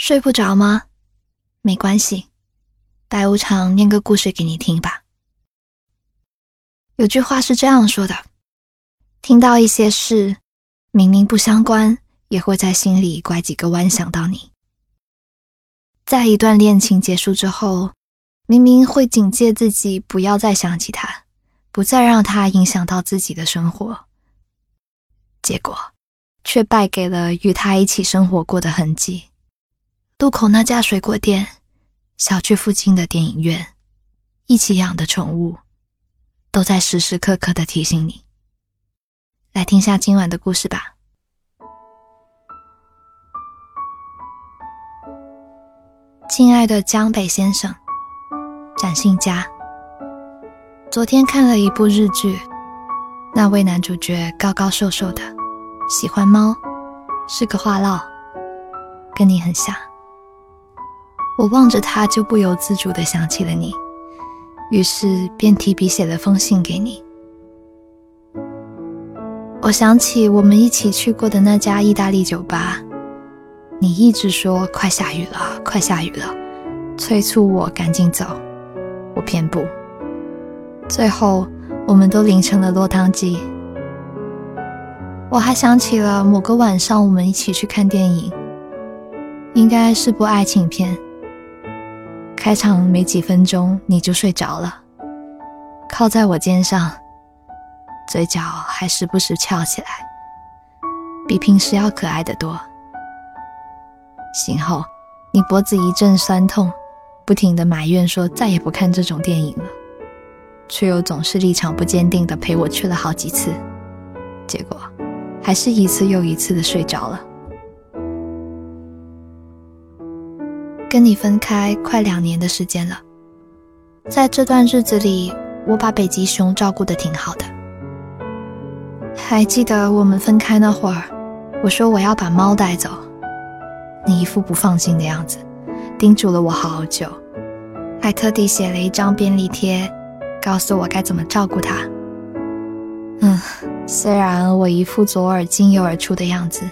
睡不着吗？没关系，白无常念个故事给你听吧。有句话是这样说的：听到一些事，明明不相关，也会在心里拐几个弯想到你。在一段恋情结束之后，明明会警戒自己不要再想起他，不再让他影响到自己的生活，结果却败给了与他一起生活过的痕迹。渡口那家水果店，小区附近的电影院，一起养的宠物，都在时时刻刻的提醒你。来听下今晚的故事吧。亲爱的江北先生，展信佳，昨天看了一部日剧，那位男主角高高瘦瘦的，喜欢猫，是个话唠，跟你很像。我望着他，就不由自主地想起了你，于是便提笔写了封信给你。我想起我们一起去过的那家意大利酒吧，你一直说快下雨了，快下雨了，催促我赶紧走，我偏不。最后，我们都淋成了落汤鸡。我还想起了某个晚上，我们一起去看电影，应该是部爱情片。开场没几分钟，你就睡着了，靠在我肩上，嘴角还时不时翘起来，比平时要可爱的多。醒后，你脖子一阵酸痛，不停的埋怨说再也不看这种电影了，却又总是立场不坚定的陪我去了好几次，结果还是一次又一次的睡着了。跟你分开快两年的时间了，在这段日子里，我把北极熊照顾得挺好的。还记得我们分开那会儿，我说我要把猫带走，你一副不放心的样子，叮嘱了我好久，还特地写了一张便利贴，告诉我该怎么照顾它。嗯，虽然我一副左耳进右耳出的样子，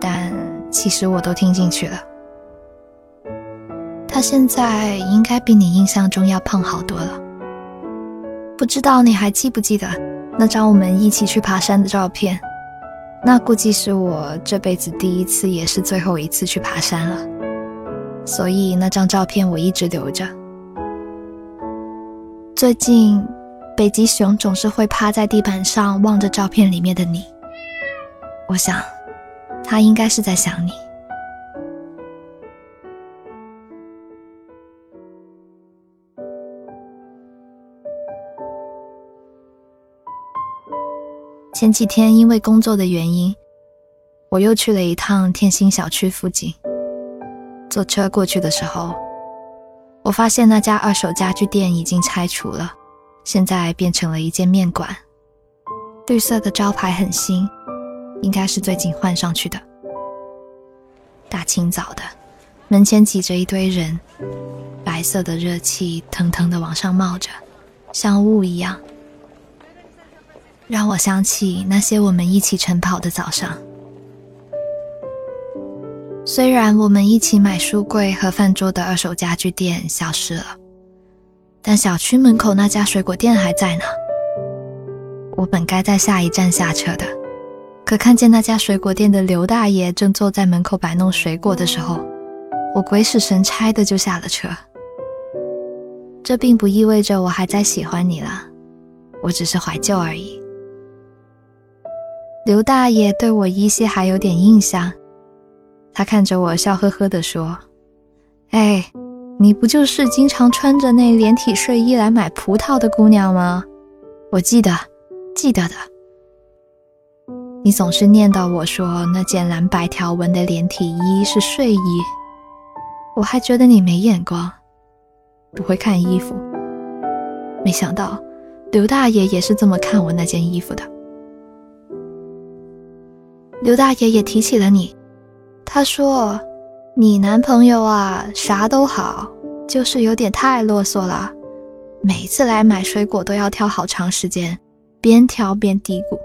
但其实我都听进去了。他现在应该比你印象中要胖好多了。不知道你还记不记得那张我们一起去爬山的照片？那估计是我这辈子第一次，也是最后一次去爬山了。所以那张照片我一直留着。最近，北极熊总是会趴在地板上望着照片里面的你。我想，它应该是在想你。前几天因为工作的原因，我又去了一趟天星小区附近。坐车过去的时候，我发现那家二手家具店已经拆除了，现在变成了一间面馆。绿色的招牌很新，应该是最近换上去的。大清早的，门前挤着一堆人，白色的热气腾腾的往上冒着，像雾一样。让我想起那些我们一起晨跑的早上。虽然我们一起买书柜和饭桌的二手家具店消失了，但小区门口那家水果店还在呢。我本该在下一站下车的，可看见那家水果店的刘大爷正坐在门口摆弄水果的时候，我鬼使神差的就下了车。这并不意味着我还在喜欢你了，我只是怀旧而已。刘大爷对我依稀还有点印象，他看着我笑呵呵地说：“哎，你不就是经常穿着那连体睡衣来买葡萄的姑娘吗？我记得，记得的。你总是念叨我说那件蓝白条纹的连体衣是睡衣，我还觉得你没眼光，不会看衣服。没想到刘大爷也是这么看我那件衣服的。”刘大爷也提起了你，他说：“你男朋友啊，啥都好，就是有点太啰嗦了，每次来买水果都要挑好长时间，边挑边嘀咕。”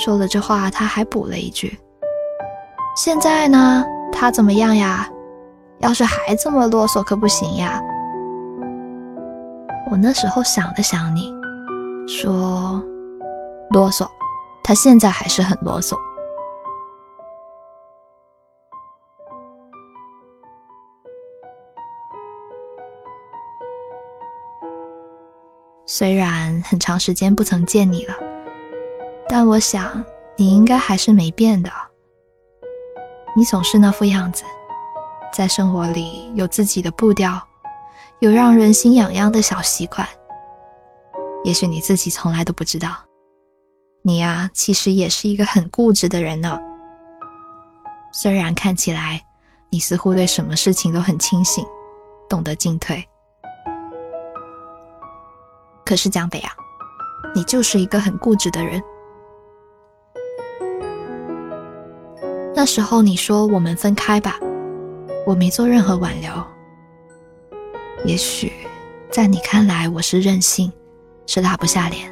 说了这话，他还补了一句：“现在呢，他怎么样呀？要是还这么啰嗦可不行呀。我那时候想了想，你说啰嗦，他现在还是很啰嗦。虽然很长时间不曾见你了，但我想你应该还是没变的。你总是那副样子，在生活里有自己的步调，有让人心痒痒的小习惯。也许你自己从来都不知道，你呀，其实也是一个很固执的人呢。虽然看起来你似乎对什么事情都很清醒，懂得进退。可是江北啊，你就是一个很固执的人。那时候你说我们分开吧，我没做任何挽留。也许在你看来我是任性，是拉不下脸，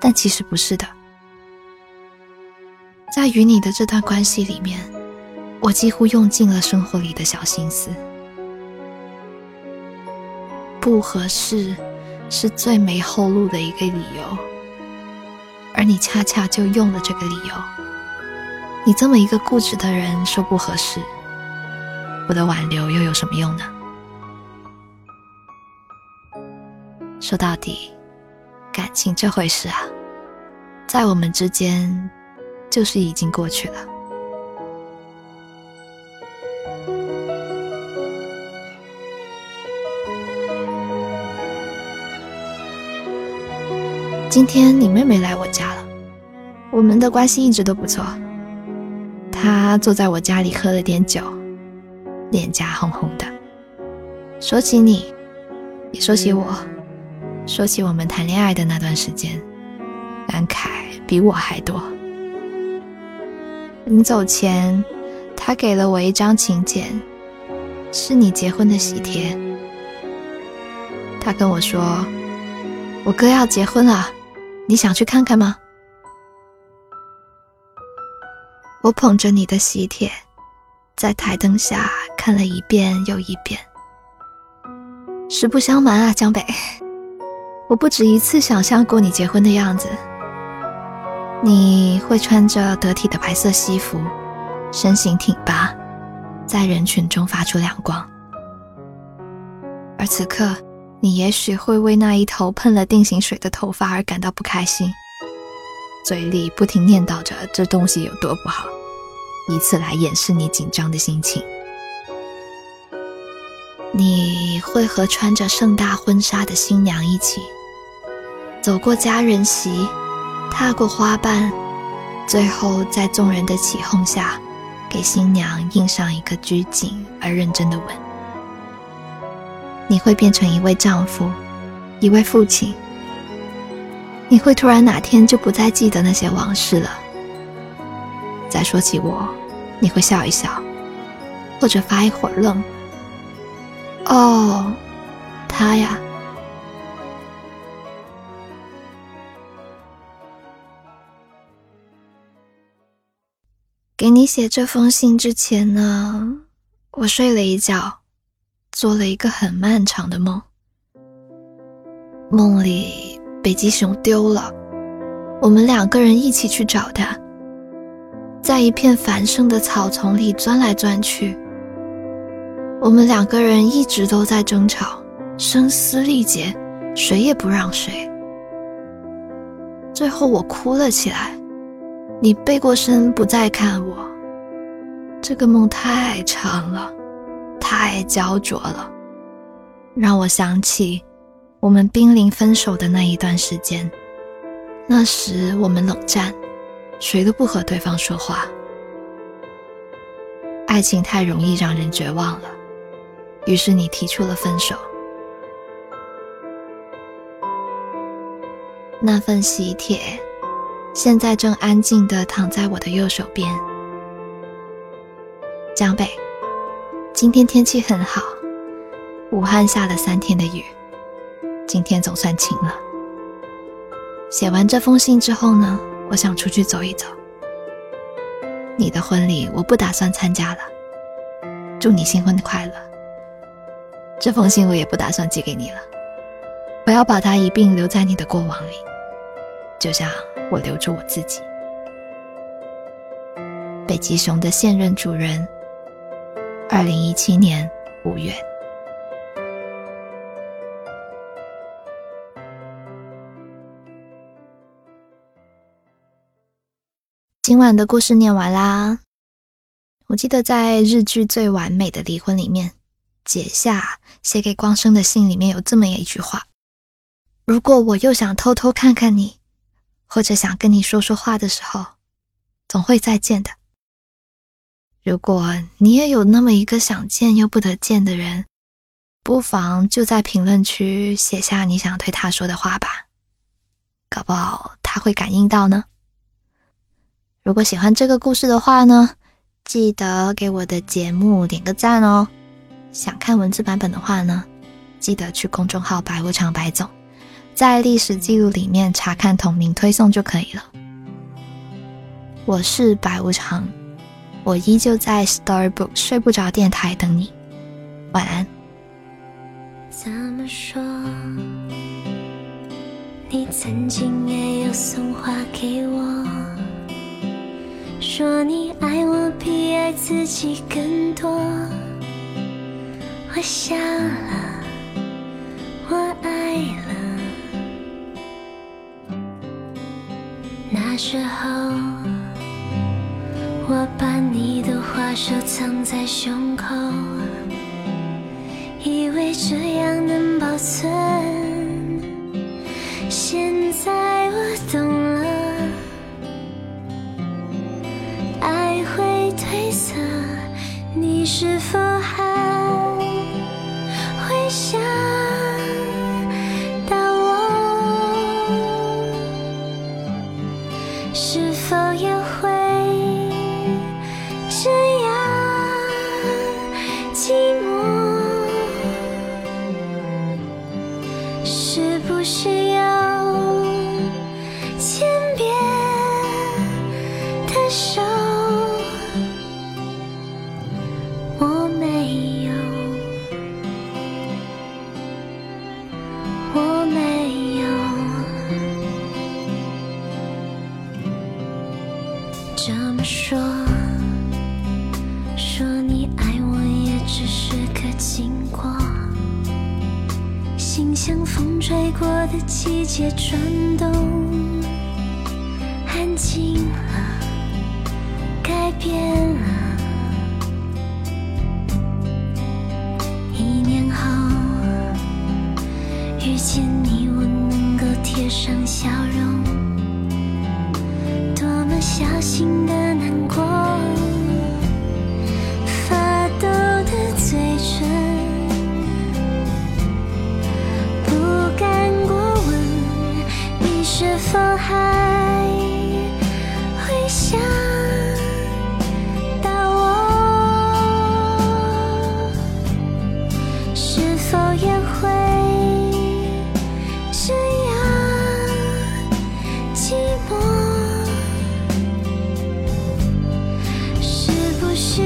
但其实不是的。在与你的这段关系里面，我几乎用尽了生活里的小心思，不合适。是最没后路的一个理由，而你恰恰就用了这个理由。你这么一个固执的人说不合适，我的挽留又有什么用呢？说到底，感情这回事啊，在我们之间就是已经过去了。今天你妹妹来我家了，我们的关系一直都不错。她坐在我家里喝了点酒，脸颊红红的，说起你，也说起我，说起我们谈恋爱的那段时间，感慨比我还多。临走前，他给了我一张请柬，是你结婚的喜帖。他跟我说，我哥要结婚了。你想去看看吗？我捧着你的喜帖，在台灯下看了一遍又一遍。实不相瞒啊，江北，我不止一次想象过你结婚的样子。你会穿着得体的白色西服，身形挺拔，在人群中发出亮光。而此刻。你也许会为那一头喷了定型水的头发而感到不开心，嘴里不停念叨着这东西有多不好，以此来掩饰你紧张的心情。你会和穿着盛大婚纱的新娘一起走过家人席，踏过花瓣，最后在众人的起哄下，给新娘印上一个拘谨而认真的吻。你会变成一位丈夫，一位父亲。你会突然哪天就不再记得那些往事了。再说起我，你会笑一笑，或者发一会儿愣。哦，他呀。给你写这封信之前呢，我睡了一觉。做了一个很漫长的梦，梦里北极熊丢了，我们两个人一起去找它，在一片繁盛的草丛里钻来钻去，我们两个人一直都在争吵，声嘶力竭，谁也不让谁。最后我哭了起来，你背过身不再看我，这个梦太长了。太焦灼了，让我想起我们濒临分手的那一段时间。那时我们冷战，谁都不和对方说话。爱情太容易让人绝望了，于是你提出了分手。那份喜帖，现在正安静地躺在我的右手边。江北。今天天气很好，武汉下了三天的雨，今天总算晴了。写完这封信之后呢，我想出去走一走。你的婚礼我不打算参加了，祝你新婚快乐。这封信我也不打算寄给你了，我要把它一并留在你的过往里，就像我留住我自己。北极熊的现任主人，二零一七年五月。今晚的故事念完啦。我记得在日剧《最完美的离婚》里面，解夏写给光生的信里面有这么一句话：“如果我又想偷偷看看你，或者想跟你说说话的时候，总会再见的。如果你也有那么一个想见又不得见的人，不妨就在评论区写下你想对他说的话吧，搞不好他会感应到呢。”如果喜欢这个故事的话呢，记得给我的节目点个赞哦。想看文字版本的话呢，记得去公众号“白无常白总”，在历史记录里面查看同名推送就可以了。我是白无常，我依旧在 Starbook 睡不着电台等你，晚安。怎么说？你曾经也有送花给我。说你爱我比爱自己更多，我笑了，时候，我把你的话收藏在胸口，以为这样能保存。现在我懂了。爱会褪色你是否不是风吹过的季节转动，安静了，改变了。一年后遇见你，我能够贴上笑容，多么小心的难过。是